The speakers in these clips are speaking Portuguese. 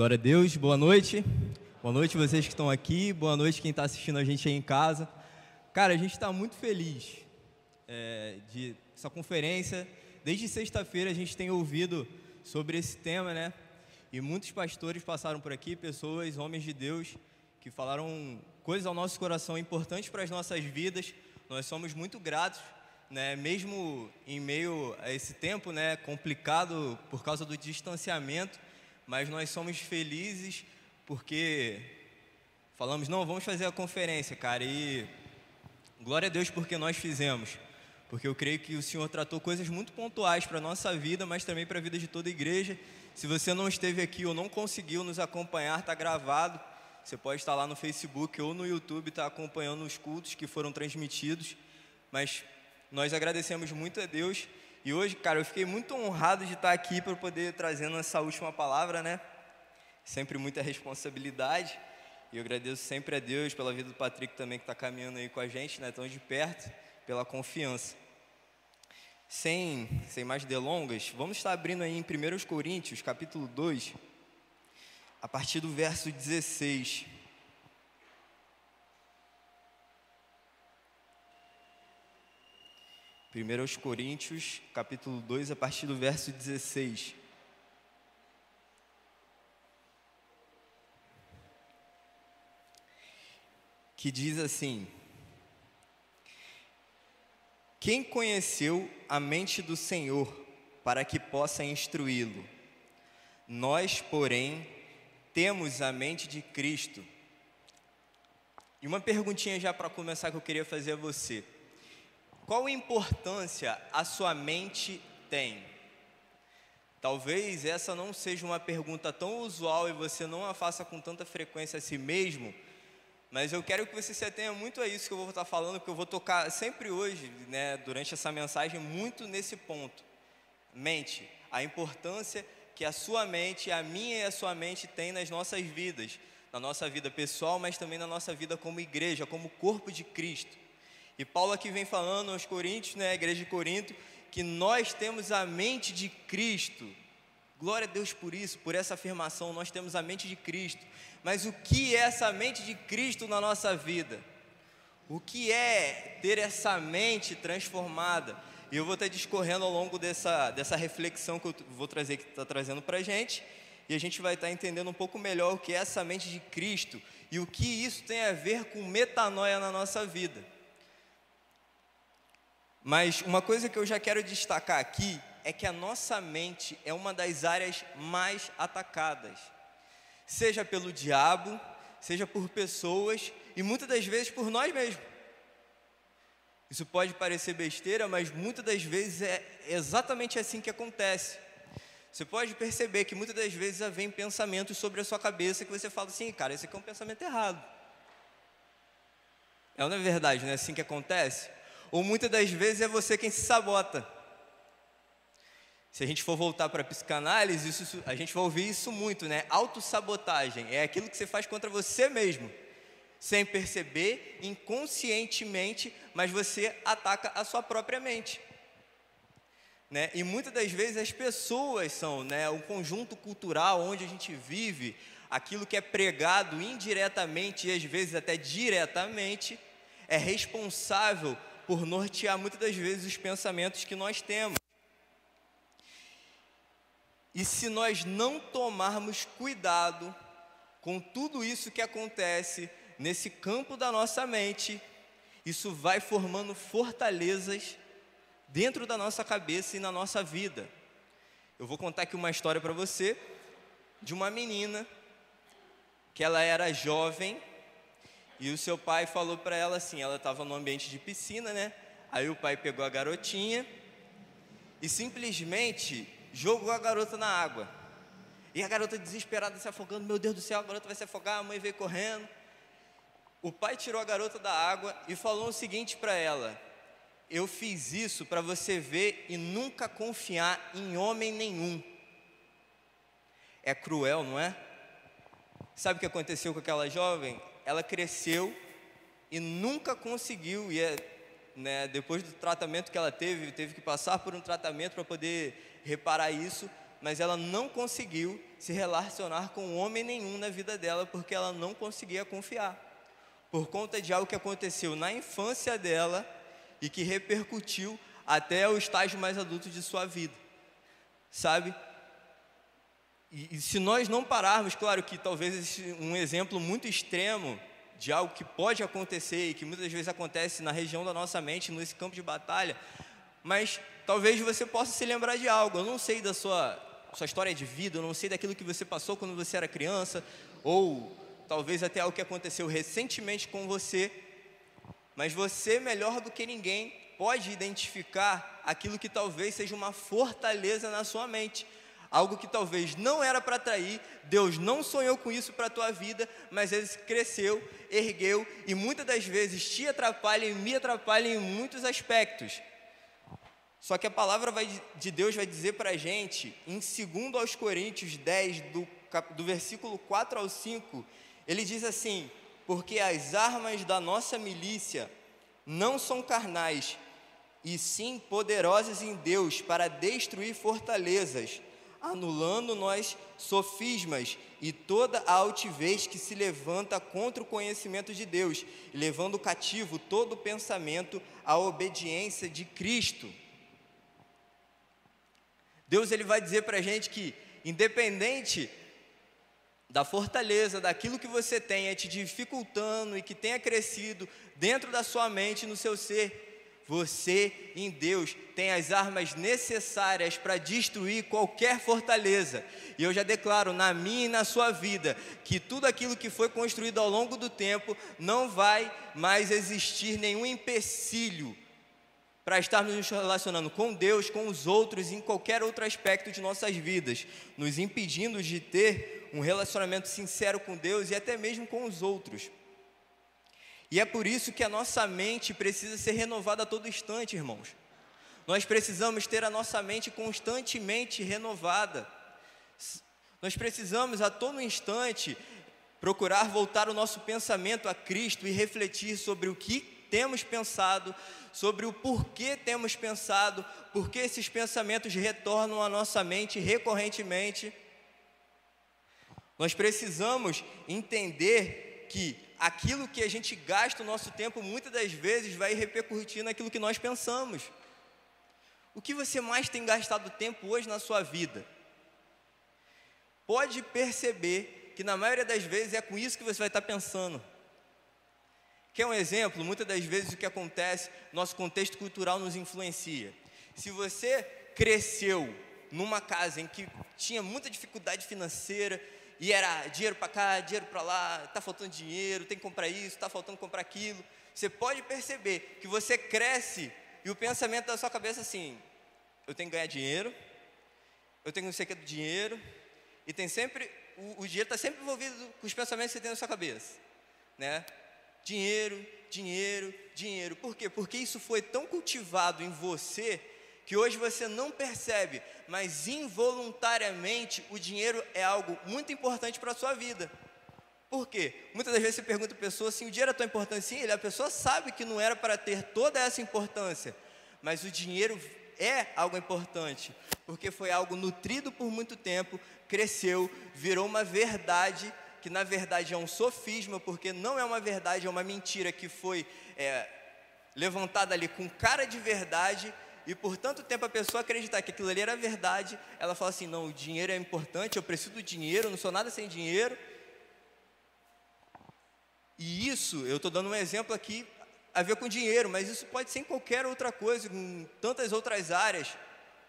Glória a Deus, boa noite. Boa noite vocês que estão aqui, boa noite quem está assistindo a gente aí em casa. Cara, a gente está muito feliz é, de essa conferência. Desde sexta-feira a gente tem ouvido sobre esse tema, né? E muitos pastores passaram por aqui, pessoas, homens de Deus, que falaram coisas ao nosso coração importantes para as nossas vidas. Nós somos muito gratos, né? Mesmo em meio a esse tempo, né? Complicado por causa do distanciamento mas nós somos felizes porque falamos, não, vamos fazer a conferência, cara, e glória a Deus porque nós fizemos, porque eu creio que o Senhor tratou coisas muito pontuais para a nossa vida, mas também para a vida de toda a igreja. Se você não esteve aqui ou não conseguiu nos acompanhar, está gravado, você pode estar lá no Facebook ou no YouTube, estar tá acompanhando os cultos que foram transmitidos, mas nós agradecemos muito a Deus e hoje, cara, eu fiquei muito honrado de estar aqui para poder trazendo essa última palavra, né? Sempre muita responsabilidade. E eu agradeço sempre a Deus pela vida do Patrick também que está caminhando aí com a gente, né? Tão de perto, pela confiança. Sem, sem mais delongas, vamos estar abrindo aí em 1 Coríntios, capítulo 2, a partir do verso 16. 1 Coríntios, capítulo 2, a partir do verso 16. Que diz assim: Quem conheceu a mente do Senhor para que possa instruí-lo? Nós, porém, temos a mente de Cristo. E uma perguntinha já para começar que eu queria fazer a você. Qual importância a sua mente tem? Talvez essa não seja uma pergunta tão usual e você não a faça com tanta frequência a si mesmo, mas eu quero que você se atenha muito a isso que eu vou estar falando, porque eu vou tocar sempre hoje, né, durante essa mensagem, muito nesse ponto. Mente, a importância que a sua mente, a minha e a sua mente tem nas nossas vidas, na nossa vida pessoal, mas também na nossa vida como igreja, como corpo de Cristo. E Paulo aqui vem falando aos Coríntios, né, a igreja de Corinto, que nós temos a mente de Cristo. Glória a Deus por isso, por essa afirmação, nós temos a mente de Cristo. Mas o que é essa mente de Cristo na nossa vida? O que é ter essa mente transformada? E eu vou estar discorrendo ao longo dessa, dessa reflexão que eu vou trazer, que está trazendo para a gente, e a gente vai estar entendendo um pouco melhor o que é essa mente de Cristo e o que isso tem a ver com metanoia na nossa vida. Mas uma coisa que eu já quero destacar aqui é que a nossa mente é uma das áreas mais atacadas, seja pelo diabo, seja por pessoas e muitas das vezes por nós mesmos. Isso pode parecer besteira, mas muitas das vezes é exatamente assim que acontece. Você pode perceber que muitas das vezes vem pensamentos sobre a sua cabeça que você fala assim, cara, esse aqui é um pensamento errado. É não é verdade, não é assim que acontece? Ou muitas das vezes é você quem se sabota. Se a gente for voltar para a psicanálise, isso, a gente vai ouvir isso muito, né? Autossabotagem é aquilo que você faz contra você mesmo, sem perceber, inconscientemente, mas você ataca a sua própria mente. Né? E muitas das vezes as pessoas são né, o conjunto cultural onde a gente vive, aquilo que é pregado indiretamente e às vezes até diretamente, é responsável por nortear muitas das vezes os pensamentos que nós temos. E se nós não tomarmos cuidado com tudo isso que acontece nesse campo da nossa mente, isso vai formando fortalezas dentro da nossa cabeça e na nossa vida. Eu vou contar aqui uma história para você de uma menina que ela era jovem e o seu pai falou para ela assim: ela estava no ambiente de piscina, né? Aí o pai pegou a garotinha e simplesmente jogou a garota na água. E a garota desesperada se afogando: Meu Deus do céu, a garota vai se afogar. A mãe veio correndo. O pai tirou a garota da água e falou o seguinte para ela: Eu fiz isso para você ver e nunca confiar em homem nenhum. É cruel, não é? Sabe o que aconteceu com aquela jovem? Ela cresceu e nunca conseguiu, e é, né, depois do tratamento que ela teve, teve que passar por um tratamento para poder reparar isso, mas ela não conseguiu se relacionar com homem nenhum na vida dela porque ela não conseguia confiar. Por conta de algo que aconteceu na infância dela e que repercutiu até o estágio mais adulto de sua vida. Sabe? E, e se nós não pararmos, claro que talvez um exemplo muito extremo de algo que pode acontecer e que muitas vezes acontece na região da nossa mente, nesse campo de batalha, mas talvez você possa se lembrar de algo. Eu não sei da sua, sua história de vida, eu não sei daquilo que você passou quando você era criança, ou talvez até algo que aconteceu recentemente com você, mas você, melhor do que ninguém, pode identificar aquilo que talvez seja uma fortaleza na sua mente algo que talvez não era para atrair, Deus não sonhou com isso para a tua vida, mas ele cresceu, ergueu e muitas das vezes te atrapalha e me atrapalha em muitos aspectos. Só que a palavra vai, de Deus vai dizer para a gente, em 2 aos Coríntios 10, do, do versículo 4 ao 5, ele diz assim: Porque as armas da nossa milícia não são carnais, e sim poderosas em Deus para destruir fortalezas anulando nós sofismas e toda a altivez que se levanta contra o conhecimento de Deus, levando cativo todo o pensamento à obediência de Cristo. Deus ele vai dizer para a gente que, independente da fortaleza, daquilo que você tenha te dificultando e que tenha crescido dentro da sua mente, no seu ser, você em Deus tem as armas necessárias para destruir qualquer fortaleza. E eu já declaro na minha e na sua vida que tudo aquilo que foi construído ao longo do tempo não vai mais existir nenhum empecilho para estarmos nos relacionando com Deus, com os outros, em qualquer outro aspecto de nossas vidas, nos impedindo de ter um relacionamento sincero com Deus e até mesmo com os outros. E é por isso que a nossa mente precisa ser renovada a todo instante, irmãos. Nós precisamos ter a nossa mente constantemente renovada. Nós precisamos a todo instante procurar voltar o nosso pensamento a Cristo e refletir sobre o que temos pensado, sobre o porquê temos pensado, porque esses pensamentos retornam à nossa mente recorrentemente. Nós precisamos entender que aquilo que a gente gasta o nosso tempo muitas das vezes vai repercutir naquilo que nós pensamos. O que você mais tem gastado tempo hoje na sua vida? Pode perceber que na maioria das vezes é com isso que você vai estar pensando. Quer um exemplo? Muitas das vezes o que acontece, nosso contexto cultural nos influencia. Se você cresceu numa casa em que tinha muita dificuldade financeira, e era dinheiro para cá, dinheiro para lá, está faltando dinheiro, tem que comprar isso, está faltando comprar aquilo. Você pode perceber que você cresce e o pensamento da sua cabeça é assim: eu tenho que ganhar dinheiro, eu tenho não sei o que do dinheiro, e tem sempre, o, o dinheiro está sempre envolvido com os pensamentos que você tem na sua cabeça, né? Dinheiro, dinheiro, dinheiro. Por quê? Porque isso foi tão cultivado em você que hoje você não percebe, mas involuntariamente o dinheiro é algo muito importante para a sua vida. Por quê? Muitas das vezes você pergunta a pessoa assim: o dinheiro é tão importante? Sim, a pessoa sabe que não era para ter toda essa importância, mas o dinheiro é algo importante, porque foi algo nutrido por muito tempo, cresceu, virou uma verdade, que na verdade é um sofisma, porque não é uma verdade, é uma mentira que foi é, levantada ali com cara de verdade e por tanto tempo a pessoa acreditar que aquilo ali era verdade, ela fala assim: não, o dinheiro é importante, eu preciso do dinheiro, não sou nada sem dinheiro. E isso, eu estou dando um exemplo aqui a ver com dinheiro, mas isso pode ser em qualquer outra coisa, em tantas outras áreas.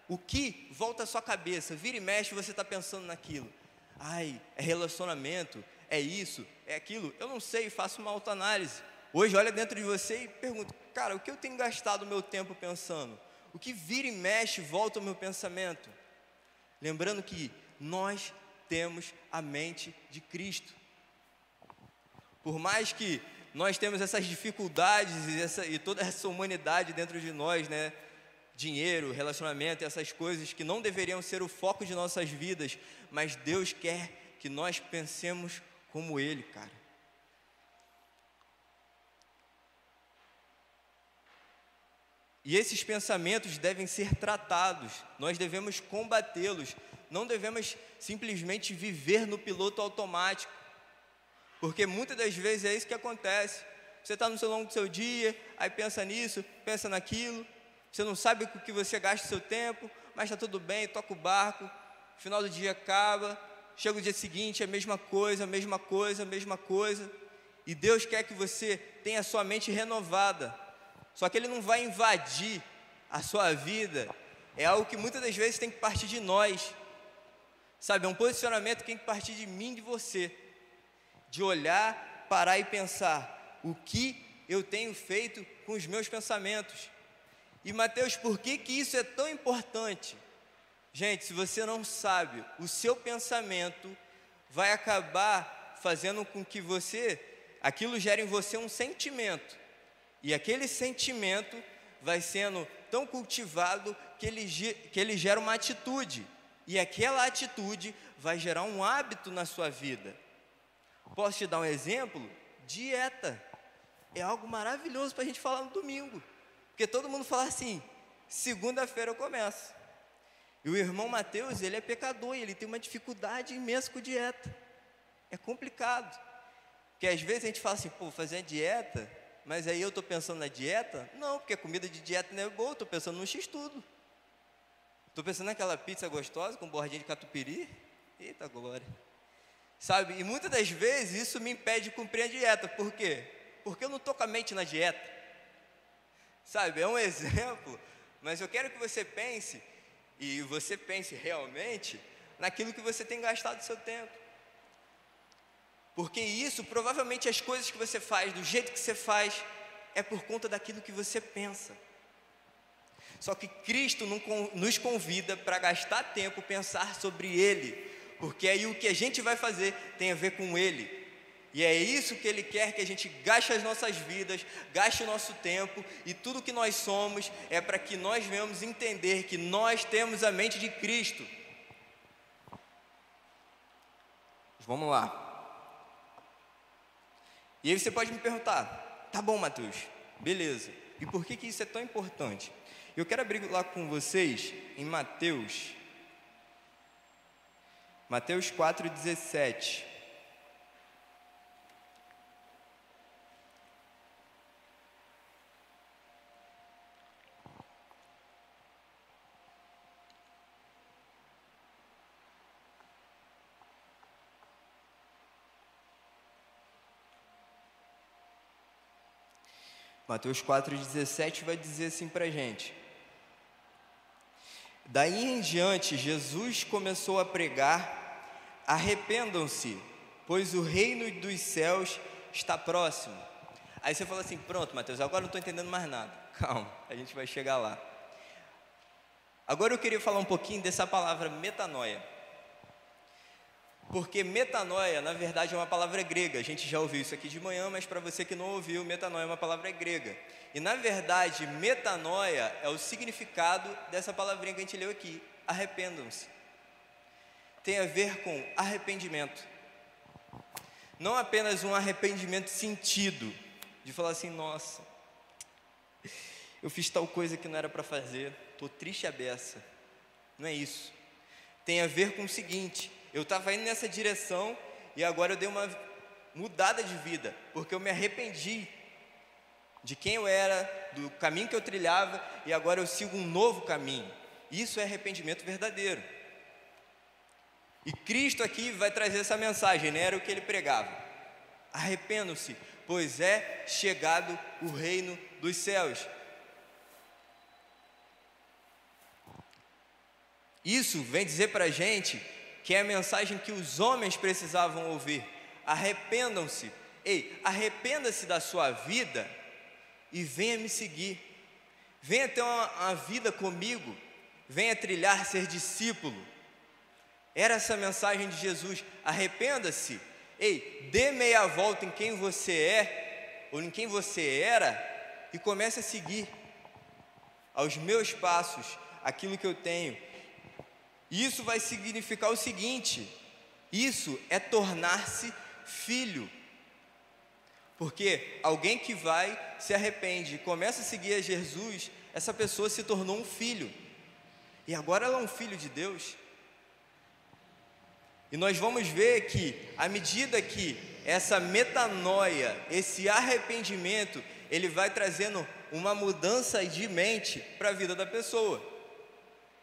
O que volta à sua cabeça, vira e mexe, você está pensando naquilo. Ai, é relacionamento, é isso, é aquilo. Eu não sei, faço uma autoanálise. Hoje olha dentro de você e pergunta, cara, o que eu tenho gastado meu tempo pensando? O que vira e mexe volta ao meu pensamento. Lembrando que nós temos a mente de Cristo. Por mais que nós temos essas dificuldades e, essa, e toda essa humanidade dentro de nós, né? Dinheiro, relacionamento, essas coisas que não deveriam ser o foco de nossas vidas, mas Deus quer que nós pensemos como Ele, cara. E esses pensamentos devem ser tratados, nós devemos combatê-los, não devemos simplesmente viver no piloto automático, porque muitas das vezes é isso que acontece. Você está no seu longo do seu dia, aí pensa nisso, pensa naquilo, você não sabe com que você gasta o seu tempo, mas está tudo bem, toca o barco, final do dia acaba, chega o dia seguinte, é a mesma coisa, a mesma coisa, a mesma coisa. E Deus quer que você tenha a sua mente renovada. Só que Ele não vai invadir a sua vida. É algo que muitas das vezes tem que partir de nós. Sabe, é um posicionamento que tem que partir de mim, de você. De olhar, parar e pensar: o que eu tenho feito com os meus pensamentos? E Mateus, por que, que isso é tão importante? Gente, se você não sabe, o seu pensamento vai acabar fazendo com que você, aquilo gere em você um sentimento. E aquele sentimento vai sendo tão cultivado que ele, que ele gera uma atitude. E aquela atitude vai gerar um hábito na sua vida. Posso te dar um exemplo? Dieta. É algo maravilhoso para a gente falar no domingo. Porque todo mundo fala assim: segunda-feira eu começo. E o irmão Mateus, ele é pecador e ele tem uma dificuldade imensa com dieta. É complicado. Porque às vezes a gente fala assim, pô, fazer dieta, mas aí eu estou pensando na dieta? Não, porque a comida de dieta não é boa, estou pensando no x-tudo. Estou pensando naquela pizza gostosa com bordinha de catupiry. Eita glória. Sabe, e muitas das vezes isso me impede de cumprir a dieta. Por quê? Porque eu não estou com a mente na dieta. Sabe, é um exemplo, mas eu quero que você pense e você pense realmente naquilo que você tem gastado seu tempo. Porque isso, provavelmente as coisas que você faz, do jeito que você faz, é por conta daquilo que você pensa. Só que Cristo nos convida para gastar tempo pensar sobre Ele, porque aí o que a gente vai fazer tem a ver com Ele. E é isso que Ele quer que a gente gaste as nossas vidas, gaste o nosso tempo e tudo que nós somos é para que nós venhamos entender que nós temos a mente de Cristo. Vamos lá. E aí você pode me perguntar, tá bom, Mateus, beleza. E por que, que isso é tão importante? Eu quero abrir lá com vocês em Mateus, Mateus 4,17. Mateus 4,17 vai dizer assim para a gente. Daí em diante, Jesus começou a pregar: arrependam-se, pois o reino dos céus está próximo. Aí você fala assim: pronto, Mateus, agora não estou entendendo mais nada. Calma, a gente vai chegar lá. Agora eu queria falar um pouquinho dessa palavra metanoia. Porque metanoia, na verdade, é uma palavra grega. A gente já ouviu isso aqui de manhã, mas para você que não ouviu, metanoia é uma palavra grega. E na verdade, metanoia é o significado dessa palavrinha que a gente leu aqui: arrependam-se. Tem a ver com arrependimento. Não apenas um arrependimento sentido, de falar assim, nossa, eu fiz tal coisa que não era para fazer, estou triste a beça. Não é isso. Tem a ver com o seguinte: eu estava indo nessa direção e agora eu dei uma mudada de vida, porque eu me arrependi de quem eu era, do caminho que eu trilhava e agora eu sigo um novo caminho. Isso é arrependimento verdadeiro. E Cristo aqui vai trazer essa mensagem, né? era o que ele pregava. Arrependam-se, pois é chegado o reino dos céus. Isso vem dizer para a gente que é a mensagem que os homens precisavam ouvir. Arrependam-se. Ei, arrependa-se da sua vida e venha me seguir. Venha ter uma, uma vida comigo. Venha trilhar, ser discípulo. Era essa a mensagem de Jesus. Arrependa-se. Ei, dê meia volta em quem você é, ou em quem você era, e comece a seguir aos meus passos aquilo que eu tenho isso vai significar o seguinte: isso é tornar-se filho. Porque alguém que vai, se arrepende começa a seguir a Jesus, essa pessoa se tornou um filho. E agora ela é um filho de Deus. E nós vamos ver que, à medida que essa metanoia, esse arrependimento, ele vai trazendo uma mudança de mente para a vida da pessoa.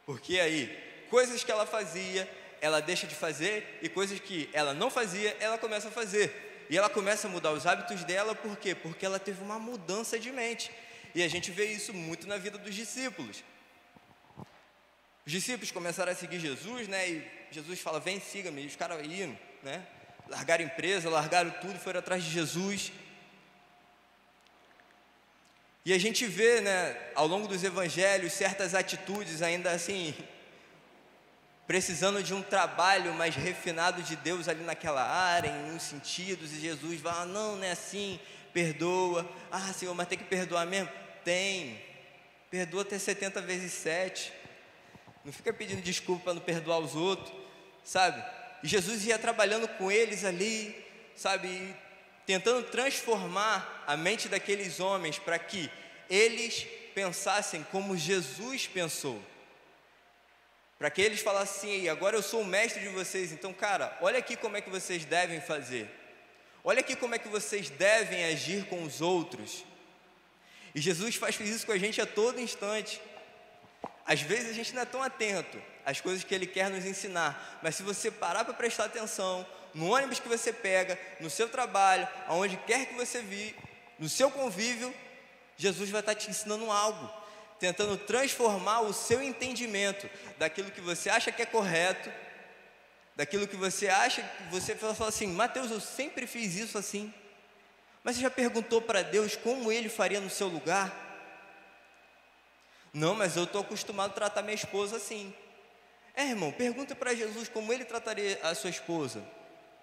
Porque aí, coisas que ela fazia, ela deixa de fazer, e coisas que ela não fazia, ela começa a fazer. E ela começa a mudar os hábitos dela, por quê? Porque ela teve uma mudança de mente. E a gente vê isso muito na vida dos discípulos. Os discípulos começaram a seguir Jesus, né? E Jesus fala: Vem, siga-me. E os caras iam, né? Largaram empresa, largaram tudo, foram atrás de Jesus. E a gente vê, né, ao longo dos evangelhos, certas atitudes ainda assim, precisando de um trabalho mais refinado de Deus ali naquela área, em uns sentidos, e Jesus fala: Não, não é assim, perdoa. Ah, Senhor, mas tem que perdoar mesmo? Tem. Perdoa até 70 vezes 7. Não fica pedindo desculpa para não perdoar os outros, sabe? E Jesus ia trabalhando com eles ali, sabe? tentando transformar a mente daqueles homens para que eles pensassem como Jesus pensou. Para que eles falassem assim, agora eu sou o mestre de vocês, então, cara, olha aqui como é que vocês devem fazer. Olha aqui como é que vocês devem agir com os outros. E Jesus faz isso com a gente a todo instante. Às vezes a gente não é tão atento às coisas que Ele quer nos ensinar, mas se você parar para prestar atenção, no ônibus que você pega, no seu trabalho, aonde quer que você vi, no seu convívio, Jesus vai estar te ensinando algo, tentando transformar o seu entendimento daquilo que você acha que é correto, daquilo que você acha, que você fala assim, Mateus, eu sempre fiz isso assim. Mas você já perguntou para Deus como Ele faria no seu lugar? Não, mas eu estou acostumado a tratar minha esposa assim. É, irmão, pergunta para Jesus como ele trataria a sua esposa.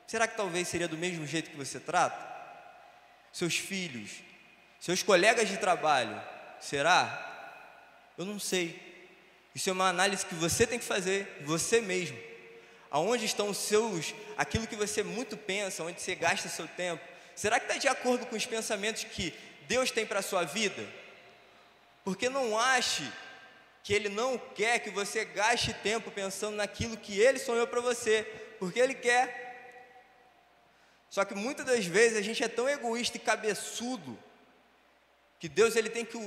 Será que talvez seria do mesmo jeito que você trata? Seus filhos, seus colegas de trabalho, será? Eu não sei. Isso é uma análise que você tem que fazer, você mesmo. Aonde estão os seus, aquilo que você muito pensa, onde você gasta seu tempo? Será que está de acordo com os pensamentos que Deus tem para a sua vida? Porque não ache que Ele não quer que você gaste tempo pensando naquilo que Ele sonhou para você, porque Ele quer. Só que muitas das vezes a gente é tão egoísta e cabeçudo que Deus ele tem que,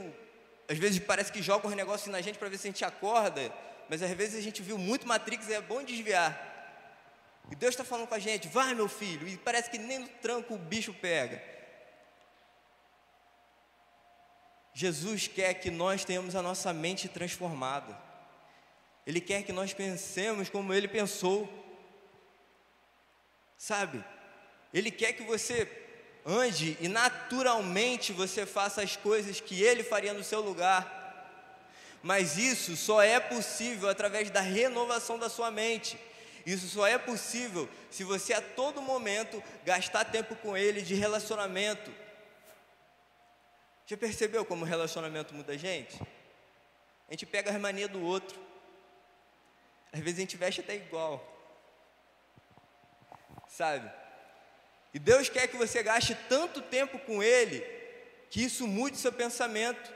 às vezes parece que joga os negócios na gente para ver se a gente acorda, mas às vezes a gente viu muito Matrix e é bom desviar. E Deus está falando com a gente, vai meu filho, e parece que nem no tranco o bicho pega. Jesus quer que nós tenhamos a nossa mente transformada. Ele quer que nós pensemos como ele pensou. Sabe? Ele quer que você ande e naturalmente você faça as coisas que ele faria no seu lugar. Mas isso só é possível através da renovação da sua mente. Isso só é possível se você a todo momento gastar tempo com ele de relacionamento já percebeu como o relacionamento muda a gente? A gente pega as manias do outro. Às vezes a gente veste até igual. Sabe? E Deus quer que você gaste tanto tempo com Ele, que isso mude seu pensamento,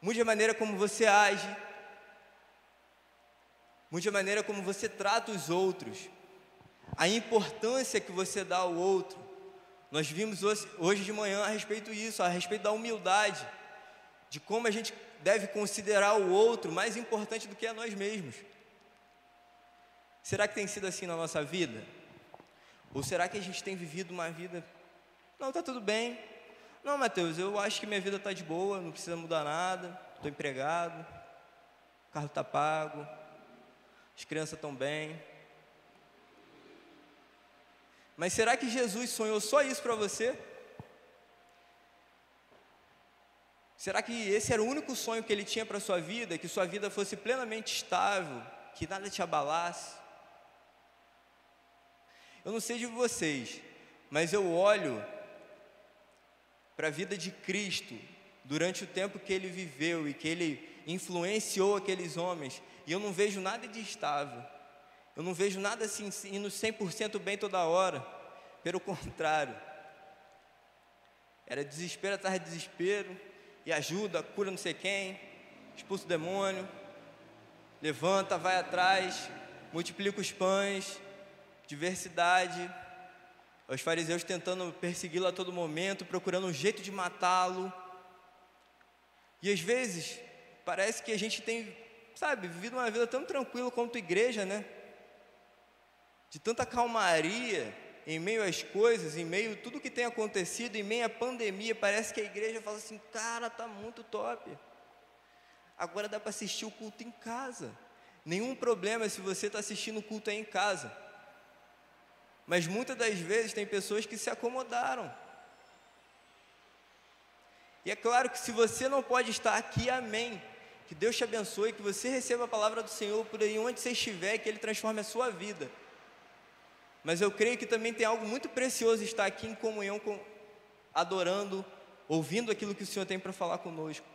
mude a maneira como você age, mude a maneira como você trata os outros, a importância que você dá ao outro. Nós vimos hoje de manhã a respeito disso, a respeito da humildade, de como a gente deve considerar o outro mais importante do que a nós mesmos. Será que tem sido assim na nossa vida? Ou será que a gente tem vivido uma vida? Não, está tudo bem. Não, Mateus, eu acho que minha vida está de boa, não precisa mudar nada, estou empregado, o carro está pago, as crianças estão bem. Mas será que Jesus sonhou só isso para você? Será que esse era o único sonho que ele tinha para sua vida? Que sua vida fosse plenamente estável, que nada te abalasse? Eu não sei de vocês, mas eu olho para a vida de Cristo durante o tempo que ele viveu e que ele influenciou aqueles homens, e eu não vejo nada de estável. Eu não vejo nada assim indo 100% bem toda hora. Pelo contrário. Era desespero atrás de desespero. E ajuda, cura não sei quem. Expulsa o demônio. Levanta, vai atrás. Multiplica os pães. Diversidade, os fariseus tentando persegui-lo a todo momento, procurando um jeito de matá-lo. E às vezes, parece que a gente tem, sabe, vivido uma vida tão tranquila quanto igreja, né? De tanta calmaria em meio às coisas, em meio a tudo que tem acontecido, em meio à pandemia, parece que a igreja fala assim: cara, tá muito top. Agora dá para assistir o culto em casa. Nenhum problema se você está assistindo o culto aí em casa. Mas muitas das vezes tem pessoas que se acomodaram. E é claro que se você não pode estar aqui, amém. Que Deus te abençoe, que você receba a palavra do Senhor por aí onde você estiver, que Ele transforme a sua vida. Mas eu creio que também tem algo muito precioso estar aqui em comunhão, com, adorando, ouvindo aquilo que o Senhor tem para falar conosco.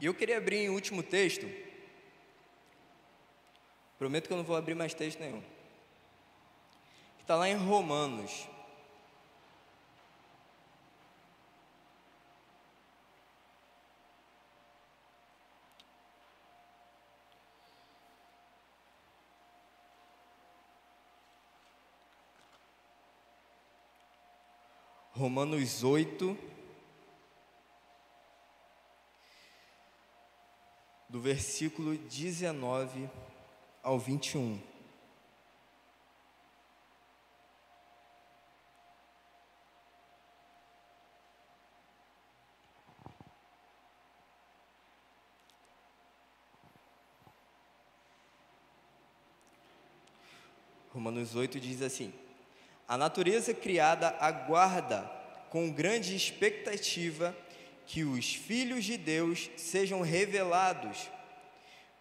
E eu queria abrir em último texto. Prometo que eu não vou abrir mais texto nenhum. Está lá em Romanos. Romanos 8, do versículo 19 ao 21. Romanos 8 diz assim: A natureza criada aguarda com grande expectativa que os filhos de Deus sejam revelados,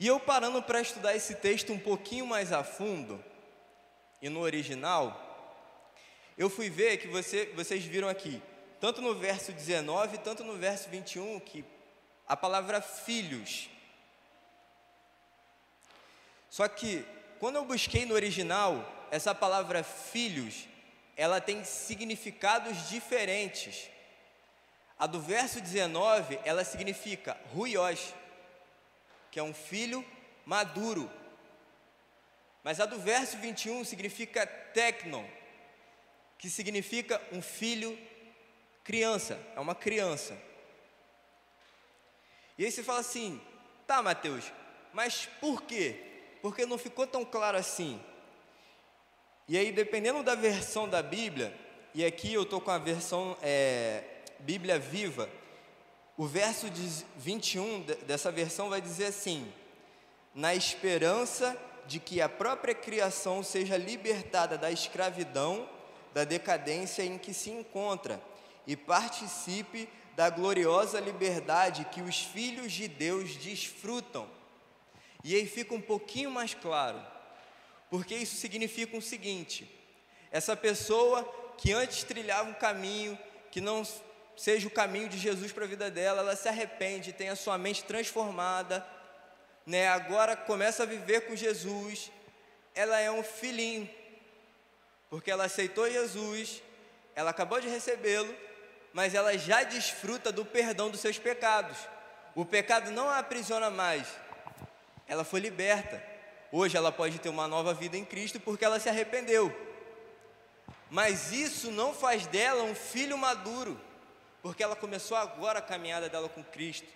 E eu parando para estudar esse texto um pouquinho mais a fundo, e no original, eu fui ver que você, vocês viram aqui, tanto no verso 19, tanto no verso 21, que a palavra filhos. Só que, quando eu busquei no original, essa palavra filhos, ela tem significados diferentes. A do verso 19, ela significa ruiós, que é um filho maduro. Mas a do verso 21 significa tecnon, que significa um filho criança, é uma criança. E aí você fala assim: tá, Mateus, mas por quê? Porque não ficou tão claro assim. E aí, dependendo da versão da Bíblia, e aqui eu estou com a versão é, Bíblia Viva, o verso 21 dessa versão vai dizer assim: na esperança de que a própria criação seja libertada da escravidão, da decadência em que se encontra, e participe da gloriosa liberdade que os filhos de Deus desfrutam. E aí fica um pouquinho mais claro, porque isso significa o seguinte: essa pessoa que antes trilhava um caminho que não seja o caminho de Jesus para a vida dela, ela se arrepende, tem a sua mente transformada, né? Agora começa a viver com Jesus. Ela é um filhinho, porque ela aceitou Jesus, ela acabou de recebê-lo, mas ela já desfruta do perdão dos seus pecados. O pecado não a aprisiona mais. Ela foi liberta. Hoje ela pode ter uma nova vida em Cristo porque ela se arrependeu. Mas isso não faz dela um filho maduro porque ela começou agora a caminhada dela com Cristo.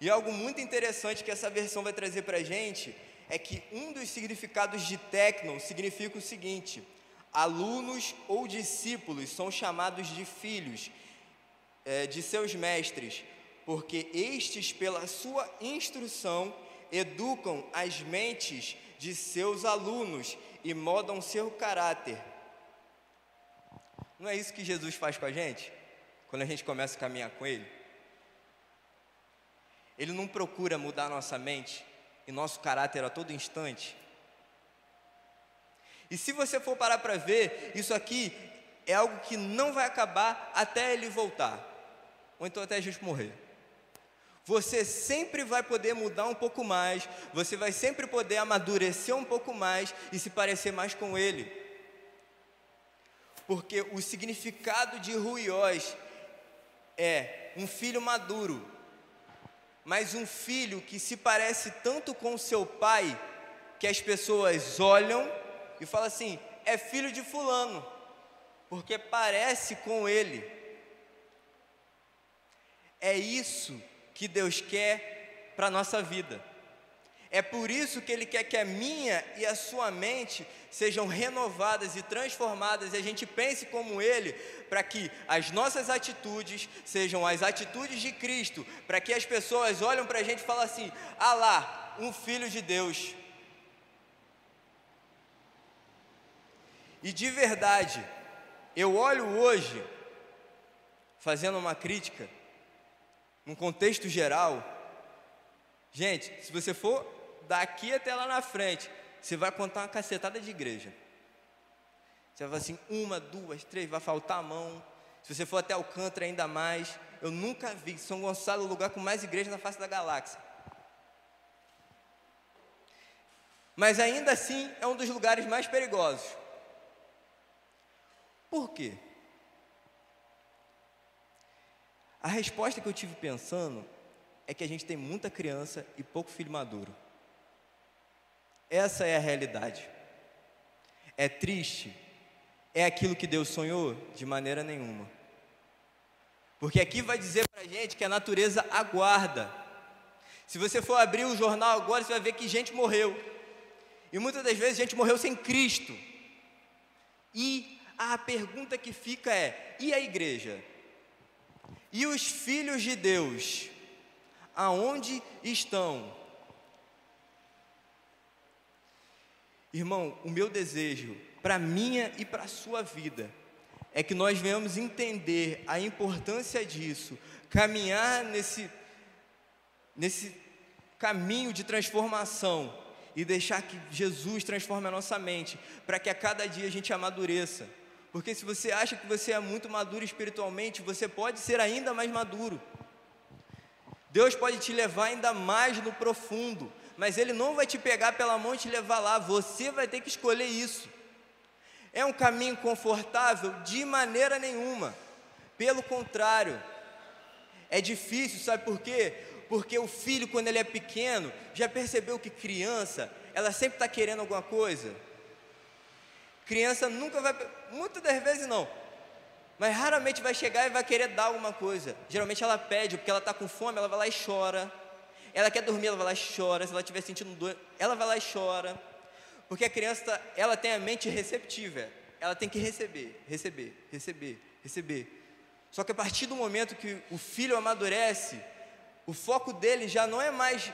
E algo muito interessante que essa versão vai trazer para a gente é que um dos significados de tecno significa o seguinte: alunos ou discípulos são chamados de filhos é, de seus mestres, porque estes, pela sua instrução, educam as mentes de seus alunos e modam seu caráter. Não é isso que Jesus faz com a gente? Quando a gente começa a caminhar com Ele, Ele não procura mudar nossa mente em nosso caráter a todo instante? E se você for parar para ver, isso aqui é algo que não vai acabar até ele voltar, ou então até a gente morrer. Você sempre vai poder mudar um pouco mais, você vai sempre poder amadurecer um pouco mais e se parecer mais com ele. Porque o significado de ruiós é um filho maduro, mas um filho que se parece tanto com seu pai que as pessoas olham e falam assim: é filho de Fulano, porque parece com ele. É isso que Deus quer para a nossa vida. É por isso que Ele quer que a minha e a sua mente sejam renovadas e transformadas e a gente pense como Ele, para que as nossas atitudes sejam as atitudes de Cristo, para que as pessoas olhem para a gente e falem assim: ah lá, um filho de Deus. E de verdade, eu olho hoje, fazendo uma crítica, num contexto geral, gente, se você for daqui até lá na frente, você vai contar uma cacetada de igreja. Você vai assim, uma, duas, três, vai faltar a mão. Se você for até Alcântara, ainda mais. Eu nunca vi São Gonçalo o lugar com mais igrejas na face da galáxia. Mas ainda assim é um dos lugares mais perigosos. Por quê? A resposta que eu tive pensando é que a gente tem muita criança e pouco filho maduro. Essa é a realidade. É triste? É aquilo que Deus sonhou? De maneira nenhuma. Porque aqui vai dizer para a gente que a natureza aguarda. Se você for abrir o jornal agora, você vai ver que gente morreu. E muitas das vezes gente morreu sem Cristo. E a pergunta que fica é: e a igreja? E os filhos de Deus, aonde estão? Irmão, o meu desejo para minha e para a sua vida é que nós venhamos entender a importância disso, caminhar nesse nesse caminho de transformação e deixar que Jesus transforme a nossa mente, para que a cada dia a gente amadureça. Porque se você acha que você é muito maduro espiritualmente, você pode ser ainda mais maduro. Deus pode te levar ainda mais no profundo, mas Ele não vai te pegar pela mão e te levar lá, você vai ter que escolher isso. É um caminho confortável? De maneira nenhuma. Pelo contrário, é difícil, sabe por quê? Porque o filho, quando ele é pequeno, já percebeu que criança, ela sempre está querendo alguma coisa? Criança nunca vai, muitas das vezes não, mas raramente vai chegar e vai querer dar alguma coisa. Geralmente ela pede, porque ela está com fome, ela vai lá e chora. Ela quer dormir, ela vai lá e chora. Se ela estiver sentindo dor, ela vai lá e chora. Porque a criança, ela tem a mente receptiva. Ela tem que receber, receber, receber, receber. Só que a partir do momento que o filho amadurece, o foco dele já não é mais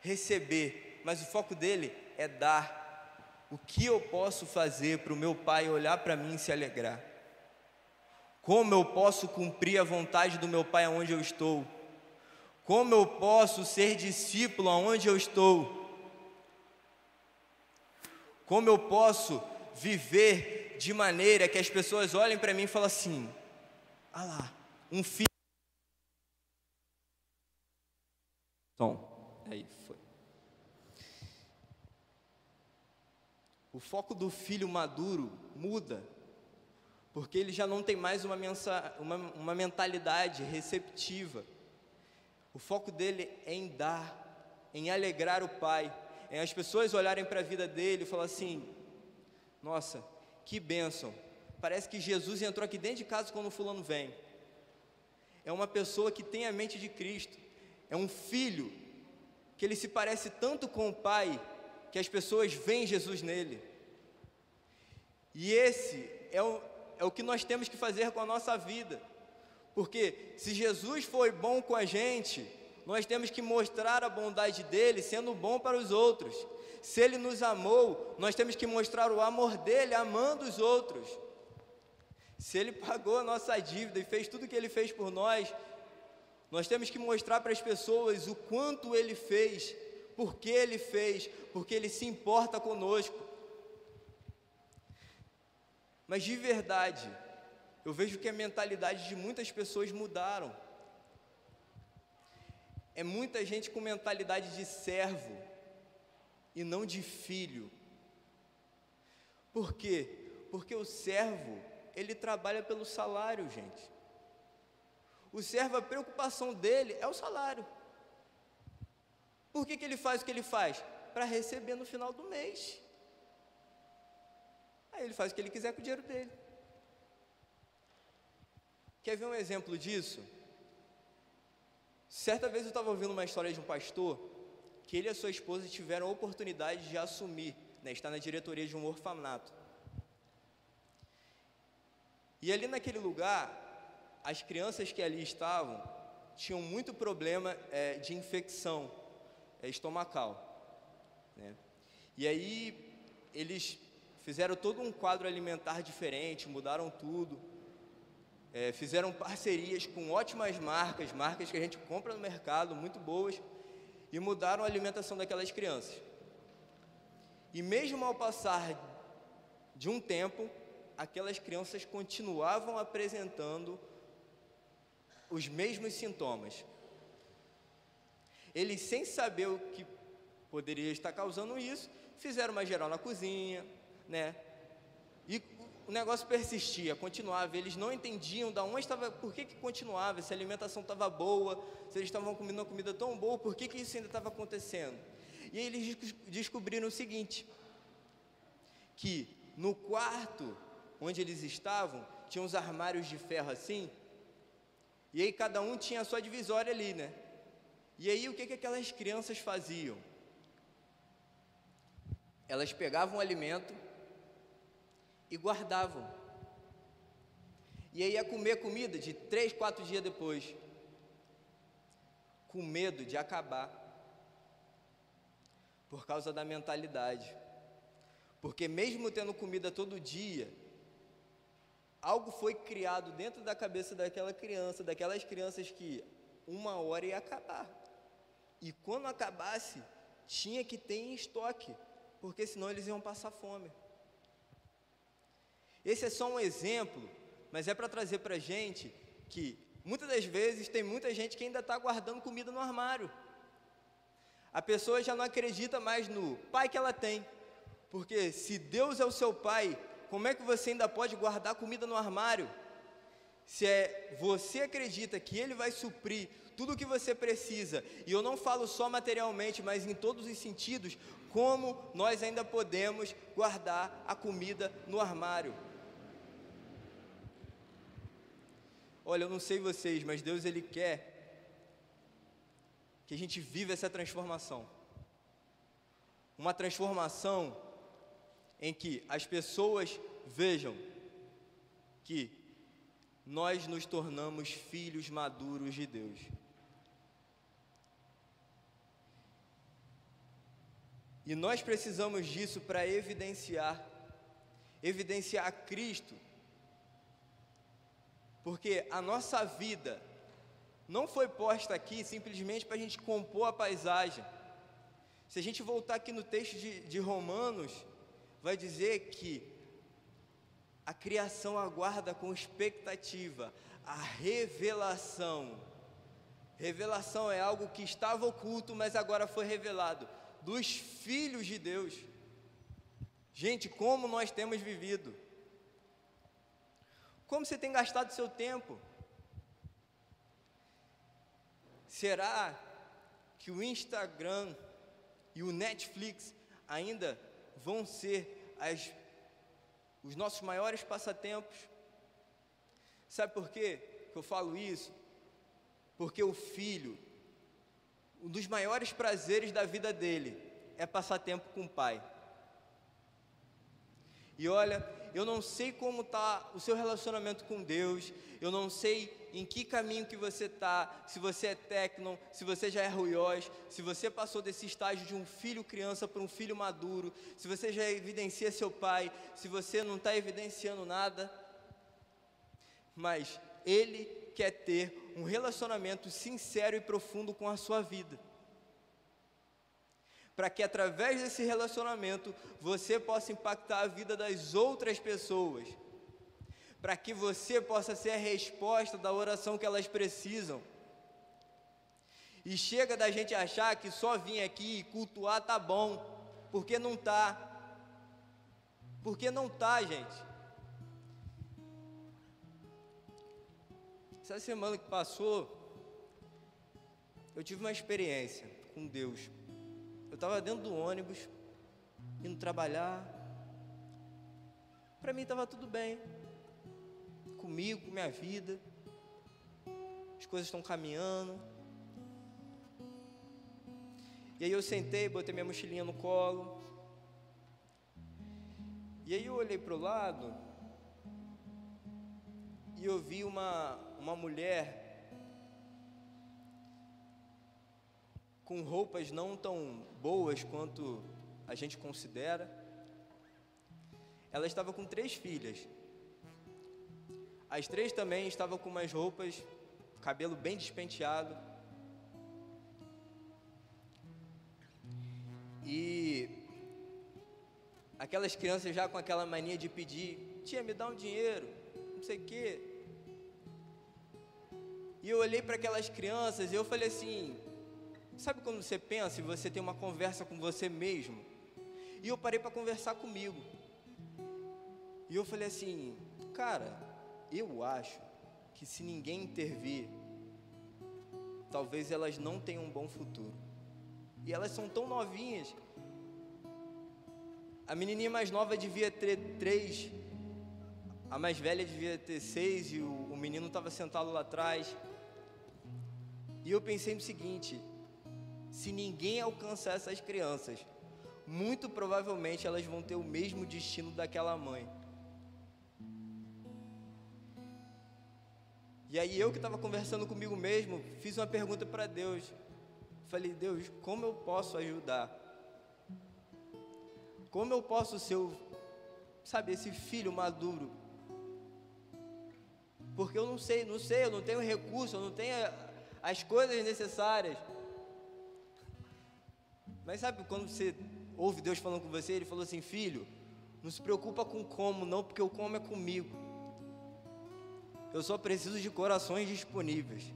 receber, mas o foco dele é dar o que eu posso fazer para o meu pai olhar para mim e se alegrar? Como eu posso cumprir a vontade do meu pai aonde eu estou? Como eu posso ser discípulo aonde eu estou? Como eu posso viver de maneira que as pessoas olhem para mim e falem assim: ah lá, um filho. Tom, aí foi. o foco do filho maduro muda, porque ele já não tem mais uma, mensa, uma, uma mentalidade receptiva. O foco dele é em dar, em alegrar o pai, em as pessoas olharem para a vida dele e falar assim: nossa, que bênção. Parece que Jesus entrou aqui dentro de casa quando o fulano vem. É uma pessoa que tem a mente de Cristo. É um filho que ele se parece tanto com o pai que as pessoas veem Jesus nele. E esse é o, é o que nós temos que fazer com a nossa vida. Porque se Jesus foi bom com a gente, nós temos que mostrar a bondade dele sendo bom para os outros. Se ele nos amou, nós temos que mostrar o amor dele amando os outros. Se ele pagou a nossa dívida e fez tudo o que ele fez por nós, nós temos que mostrar para as pessoas o quanto ele fez porque Ele fez, porque Ele se importa conosco. Mas de verdade, eu vejo que a mentalidade de muitas pessoas mudaram. É muita gente com mentalidade de servo e não de filho. Por quê? Porque o servo, ele trabalha pelo salário, gente. O servo, a preocupação dele é o salário. Por que, que ele faz o que ele faz? Para receber no final do mês. Aí ele faz o que ele quiser com o dinheiro dele. Quer ver um exemplo disso? Certa vez eu estava ouvindo uma história de um pastor que ele e a sua esposa tiveram a oportunidade de assumir, né, estar na diretoria de um orfanato. E ali naquele lugar, as crianças que ali estavam tinham muito problema é, de infecção é, estomacal. Né? E aí eles fizeram todo um quadro alimentar diferente, mudaram tudo, é, fizeram parcerias com ótimas marcas, marcas que a gente compra no mercado, muito boas, e mudaram a alimentação daquelas crianças. E mesmo ao passar de um tempo, aquelas crianças continuavam apresentando os mesmos sintomas. Eles, sem saber o que poderia estar causando isso, fizeram uma geral na cozinha, né? O negócio persistia, continuava. Eles não entendiam da onde estava, por que, que continuava, se a alimentação estava boa, se eles estavam comendo uma comida tão boa, por que, que isso ainda estava acontecendo? E aí eles descobriram o seguinte: que no quarto onde eles estavam, tinha uns armários de ferro assim, e aí cada um tinha a sua divisória ali, né? E aí o que, que aquelas crianças faziam? Elas pegavam o alimento e guardavam. E aí ia comer comida de três, quatro dias depois, com medo de acabar, por causa da mentalidade. Porque mesmo tendo comida todo dia, algo foi criado dentro da cabeça daquela criança, daquelas crianças que uma hora ia acabar. E quando acabasse, tinha que ter em estoque, porque senão eles iam passar fome. Esse é só um exemplo, mas é para trazer para a gente que muitas das vezes tem muita gente que ainda está guardando comida no armário. A pessoa já não acredita mais no pai que ela tem, porque se Deus é o seu pai, como é que você ainda pode guardar comida no armário? Se é você acredita que Ele vai suprir tudo o que você precisa, e eu não falo só materialmente, mas em todos os sentidos, como nós ainda podemos guardar a comida no armário? Olha, eu não sei vocês, mas Deus Ele quer que a gente viva essa transformação. Uma transformação em que as pessoas vejam que nós nos tornamos filhos maduros de Deus. E nós precisamos disso para evidenciar evidenciar Cristo. Porque a nossa vida não foi posta aqui simplesmente para a gente compor a paisagem. Se a gente voltar aqui no texto de, de Romanos, vai dizer que a criação aguarda com expectativa a revelação. Revelação é algo que estava oculto, mas agora foi revelado dos filhos de Deus. Gente, como nós temos vivido? Como você tem gastado seu tempo? Será que o Instagram e o Netflix ainda vão ser as, os nossos maiores passatempos. Sabe por quê que eu falo isso? Porque o filho, um dos maiores prazeres da vida dele é passar tempo com o pai. E olha, eu não sei como está o seu relacionamento com Deus, eu não sei em que caminho que você está, se você é tecnon, se você já é ruiós, se você passou desse estágio de um filho criança para um filho maduro, se você já evidencia seu pai, se você não está evidenciando nada, mas Ele quer ter um relacionamento sincero e profundo com a sua vida. Para que através desse relacionamento você possa impactar a vida das outras pessoas, para que você possa ser a resposta da oração que elas precisam. E chega da gente achar que só vir aqui e cultuar tá bom, porque não tá. Porque não tá, gente. Essa semana que passou, eu tive uma experiência com Deus. Eu estava dentro do ônibus, indo trabalhar. Para mim estava tudo bem. Comigo, com minha vida. As coisas estão caminhando. E aí eu sentei, botei minha mochilinha no colo. E aí eu olhei para o lado e eu vi uma, uma mulher com roupas não tão boas quanto a gente considera. Ela estava com três filhas. As três também estavam com umas roupas, cabelo bem despenteado. E aquelas crianças já com aquela mania de pedir, tia, me dá um dinheiro, não sei o quê. E eu olhei para aquelas crianças e eu falei assim, sabe quando você pensa e você tem uma conversa com você mesmo? E eu parei para conversar comigo. E eu falei assim, cara, eu acho que se ninguém intervir, talvez elas não tenham um bom futuro. E elas são tão novinhas. A menininha mais nova devia ter três, a mais velha devia ter seis e o, o menino estava sentado lá atrás. E eu pensei no seguinte: se ninguém alcançar essas crianças, muito provavelmente elas vão ter o mesmo destino daquela mãe. E aí eu que estava conversando comigo mesmo, fiz uma pergunta para Deus. Falei, Deus, como eu posso ajudar? Como eu posso ser, sabe, esse filho maduro? Porque eu não sei, não sei, eu não tenho recurso, eu não tenho as coisas necessárias. Mas sabe quando você ouve Deus falando com você, ele falou assim: "Filho, não se preocupa com como, não, porque o como é comigo. Eu só preciso de corações disponíveis."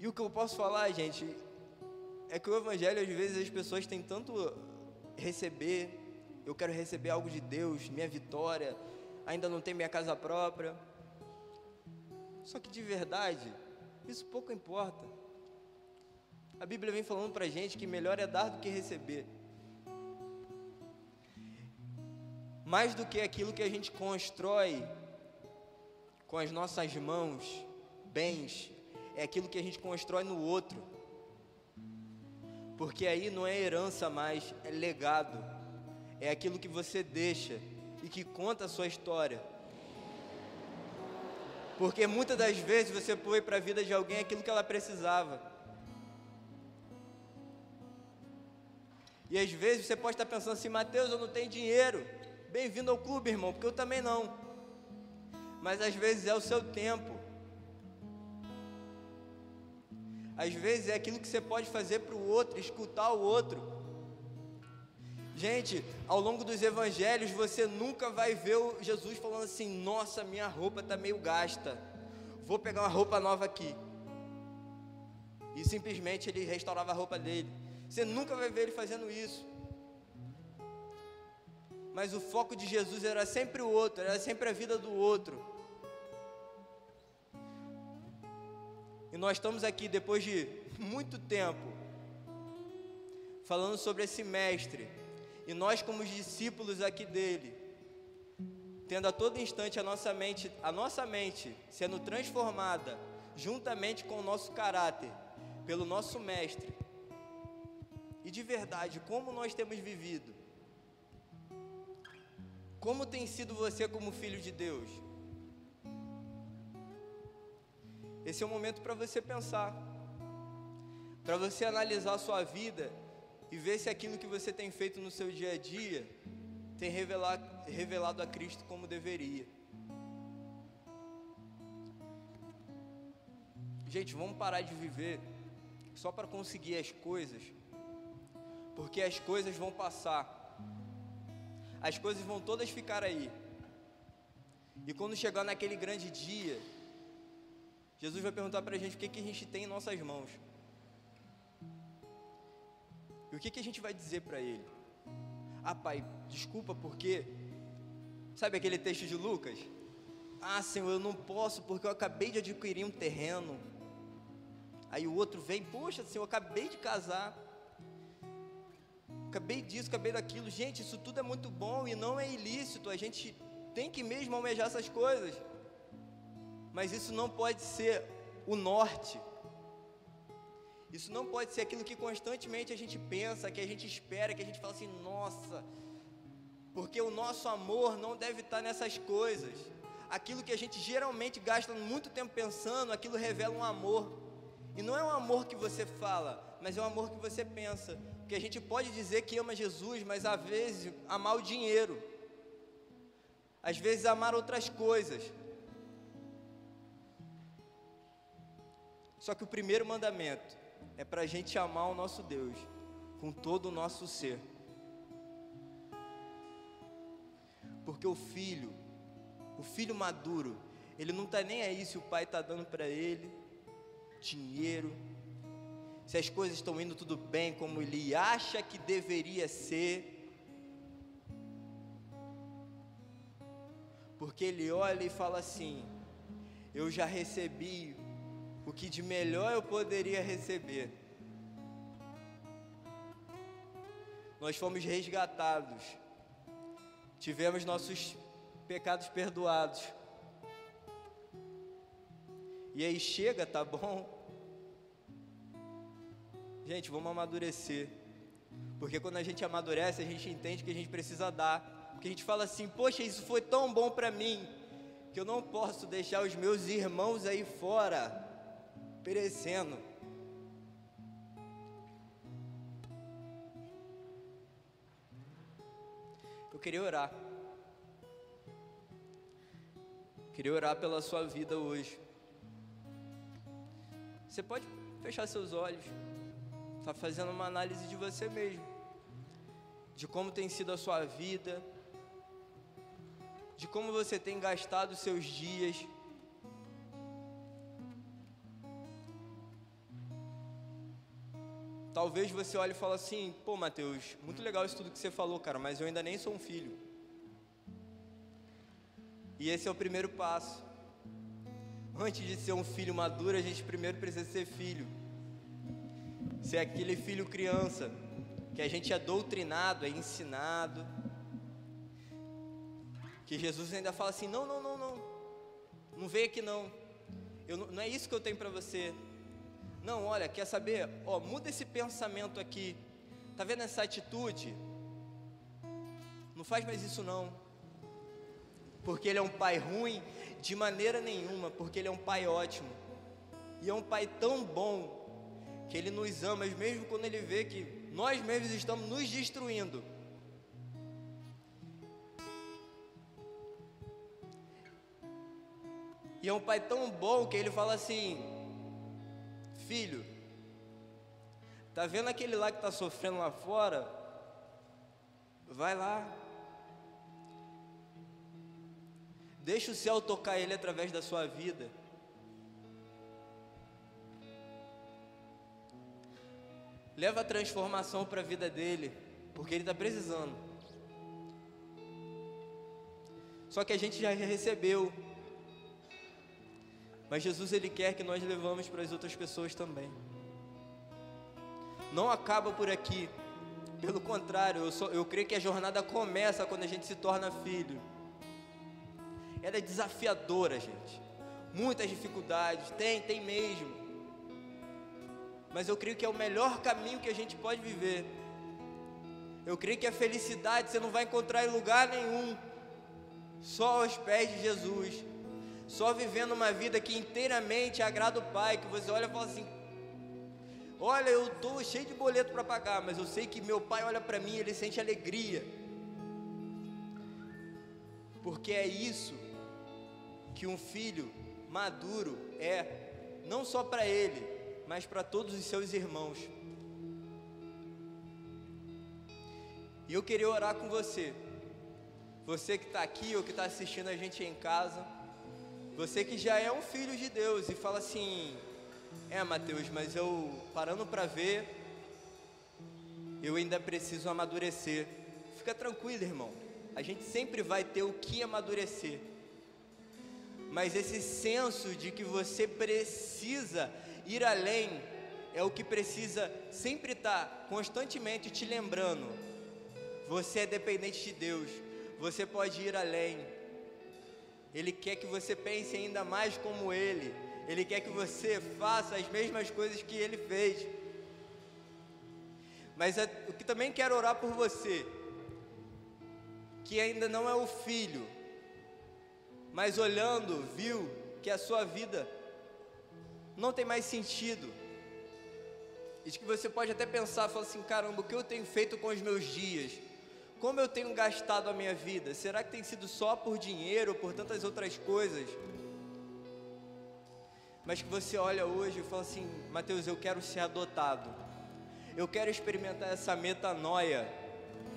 E o que eu posso falar, gente, é que o Evangelho, às vezes, as pessoas têm tanto receber, eu quero receber algo de Deus, minha vitória, ainda não tenho minha casa própria. Só que de verdade, isso pouco importa. A Bíblia vem falando para a gente que melhor é dar do que receber. Mais do que aquilo que a gente constrói com as nossas mãos, bens, é aquilo que a gente constrói no outro. Porque aí não é herança mais, é legado. É aquilo que você deixa e que conta a sua história. Porque muitas das vezes você foi para a vida de alguém aquilo que ela precisava. E às vezes você pode estar pensando assim, Mateus, eu não tenho dinheiro. Bem-vindo ao clube, irmão, porque eu também não. Mas às vezes é o seu tempo. Às vezes é aquilo que você pode fazer para o outro, escutar o outro. Gente, ao longo dos evangelhos você nunca vai ver Jesus falando assim: Nossa, minha roupa está meio gasta, vou pegar uma roupa nova aqui. E simplesmente ele restaurava a roupa dele. Você nunca vai ver ele fazendo isso. Mas o foco de Jesus era sempre o outro, era sempre a vida do outro. E nós estamos aqui depois de muito tempo falando sobre esse mestre. E nós como discípulos aqui dele, tendo a todo instante a nossa mente, a nossa mente sendo transformada juntamente com o nosso caráter pelo nosso mestre. E de verdade, como nós temos vivido? Como tem sido você como filho de Deus? Esse é o momento para você pensar, para você analisar a sua vida e ver se aquilo que você tem feito no seu dia a dia tem revelado, revelado a Cristo como deveria. Gente, vamos parar de viver só para conseguir as coisas, porque as coisas vão passar, as coisas vão todas ficar aí, e quando chegar naquele grande dia, Jesus vai perguntar para a gente o que, que a gente tem em nossas mãos. E o que, que a gente vai dizer para Ele? Ah, Pai, desculpa porque. Sabe aquele texto de Lucas? Ah, Senhor, eu não posso porque eu acabei de adquirir um terreno. Aí o outro vem, poxa, Senhor, eu acabei de casar. Acabei disso, acabei daquilo. Gente, isso tudo é muito bom e não é ilícito. A gente tem que mesmo almejar essas coisas. Mas isso não pode ser o norte. Isso não pode ser aquilo que constantemente a gente pensa, que a gente espera, que a gente fala assim, nossa, porque o nosso amor não deve estar nessas coisas. Aquilo que a gente geralmente gasta muito tempo pensando, aquilo revela um amor. E não é um amor que você fala, mas é um amor que você pensa. Porque a gente pode dizer que ama Jesus, mas às vezes amar o dinheiro às vezes amar outras coisas. Só que o primeiro mandamento é para a gente amar o nosso Deus com todo o nosso ser. Porque o filho, o filho maduro, ele não está nem aí se o pai está dando para ele dinheiro, se as coisas estão indo tudo bem como ele acha que deveria ser. porque ele olha e fala assim: Eu já recebi o que de melhor eu poderia receber. Nós fomos resgatados, tivemos nossos pecados perdoados. E aí chega, tá bom? Gente, vamos amadurecer. Porque quando a gente amadurece, a gente entende que a gente precisa dar que a gente fala assim: Poxa, isso foi tão bom para mim, que eu não posso deixar os meus irmãos aí fora, perecendo. Eu queria orar. Queria orar pela sua vida hoje. Você pode fechar seus olhos, está fazendo uma análise de você mesmo, de como tem sido a sua vida de como você tem gastado seus dias. Talvez você olhe e fale assim: pô, Mateus, muito legal isso tudo que você falou, cara, mas eu ainda nem sou um filho. E esse é o primeiro passo. Antes de ser um filho maduro, a gente primeiro precisa ser filho. Ser aquele filho criança, que a gente é doutrinado, é ensinado que Jesus ainda fala assim: não, não, não, não, não vem aqui não, eu, não é isso que eu tenho para você. Não, olha, quer saber? Ó, muda esse pensamento aqui. Tá vendo essa atitude? Não faz mais isso não. Porque ele é um pai ruim de maneira nenhuma, porque ele é um pai ótimo. E é um pai tão bom que ele nos ama, mesmo quando ele vê que nós mesmos estamos nos destruindo. E é um pai tão bom que ele fala assim: Filho, tá vendo aquele lá que está sofrendo lá fora? Vai lá. Deixa o céu tocar ele através da sua vida. Leva a transformação para a vida dele, porque ele está precisando. Só que a gente já recebeu mas Jesus ele quer que nós levamos para as outras pessoas também. Não acaba por aqui. Pelo contrário, eu, eu creio que a jornada começa quando a gente se torna filho. Ela é desafiadora, gente. Muitas dificuldades, tem, tem mesmo. Mas eu creio que é o melhor caminho que a gente pode viver. Eu creio que a felicidade você não vai encontrar em lugar nenhum, só aos pés de Jesus só vivendo uma vida que inteiramente agrada o Pai, que você olha e fala assim: Olha, eu estou cheio de boleto para pagar, mas eu sei que meu Pai olha para mim e ele sente alegria. Porque é isso que um filho maduro é. não só para ele, mas para todos os seus irmãos. E eu queria orar com você, você que está aqui ou que está assistindo a gente em casa, você que já é um filho de Deus e fala assim: é, Mateus, mas eu parando para ver, eu ainda preciso amadurecer. Fica tranquilo, irmão. A gente sempre vai ter o que amadurecer. Mas esse senso de que você precisa ir além é o que precisa sempre estar tá constantemente te lembrando. Você é dependente de Deus. Você pode ir além. Ele quer que você pense ainda mais como Ele. Ele quer que você faça as mesmas coisas que Ele fez. Mas o que também quero orar por você, que ainda não é o filho, mas olhando, viu que a sua vida não tem mais sentido. E que você pode até pensar, falar assim, caramba, o que eu tenho feito com os meus dias? Como eu tenho gastado a minha vida? Será que tem sido só por dinheiro ou por tantas outras coisas? Mas que você olha hoje e fala assim, Mateus, eu quero ser adotado. Eu quero experimentar essa metanoia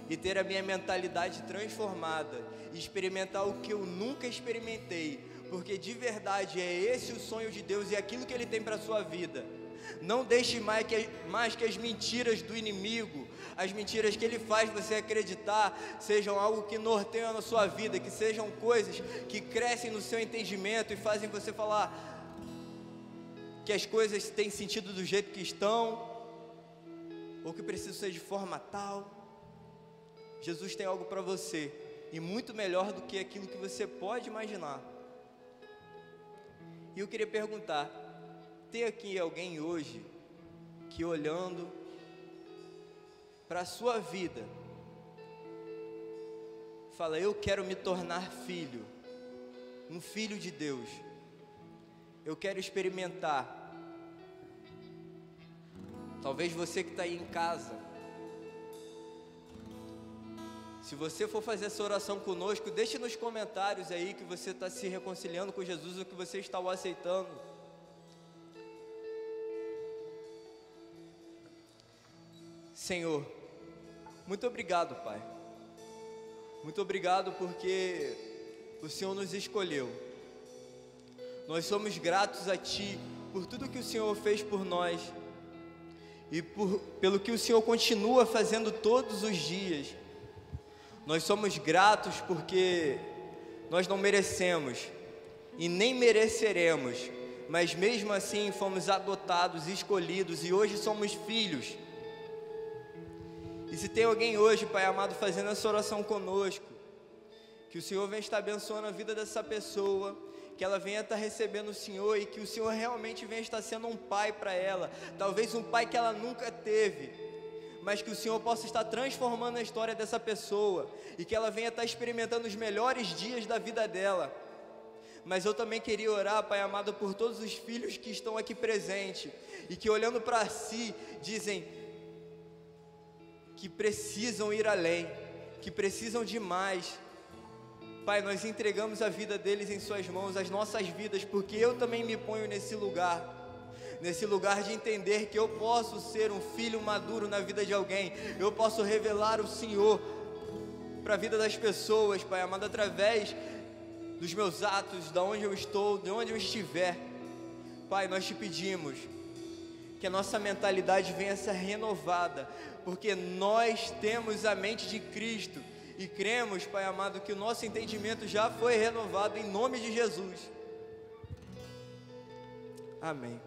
e ter a minha mentalidade transformada, e experimentar o que eu nunca experimentei, porque de verdade é esse o sonho de Deus e aquilo que Ele tem para a sua vida. Não deixe mais que, mais que as mentiras do inimigo, as mentiras que ele faz você acreditar, sejam algo que norteiam na sua vida, que sejam coisas que crescem no seu entendimento e fazem você falar que as coisas têm sentido do jeito que estão, ou que precisam ser de forma tal. Jesus tem algo para você, e muito melhor do que aquilo que você pode imaginar. E eu queria perguntar: tem aqui alguém hoje que olhando para a sua vida, fala: Eu quero me tornar filho, um filho de Deus. Eu quero experimentar. Talvez você que está aí em casa, se você for fazer essa oração conosco, deixe nos comentários aí que você está se reconciliando com Jesus ou que você está o aceitando. Senhor, muito obrigado, Pai. Muito obrigado porque o Senhor nos escolheu. Nós somos gratos a Ti por tudo que o Senhor fez por nós e por, pelo que o Senhor continua fazendo todos os dias. Nós somos gratos porque nós não merecemos e nem mereceremos, mas mesmo assim fomos adotados, escolhidos e hoje somos filhos. E se tem alguém hoje, Pai amado, fazendo essa oração conosco, que o Senhor venha estar abençoando a vida dessa pessoa, que ela venha estar recebendo o Senhor e que o Senhor realmente venha estar sendo um pai para ela, talvez um pai que ela nunca teve, mas que o Senhor possa estar transformando a história dessa pessoa e que ela venha estar experimentando os melhores dias da vida dela. Mas eu também queria orar, Pai amado, por todos os filhos que estão aqui presentes e que olhando para si dizem: que precisam ir além, que precisam de mais. Pai, nós entregamos a vida deles em Suas mãos, as nossas vidas, porque eu também me ponho nesse lugar nesse lugar de entender que eu posso ser um filho maduro na vida de alguém, eu posso revelar o Senhor para a vida das pessoas, Pai amado, através dos meus atos, de onde eu estou, de onde eu estiver. Pai, nós te pedimos que a nossa mentalidade venha ser renovada, porque nós temos a mente de Cristo e cremos, Pai amado, que o nosso entendimento já foi renovado em nome de Jesus. Amém.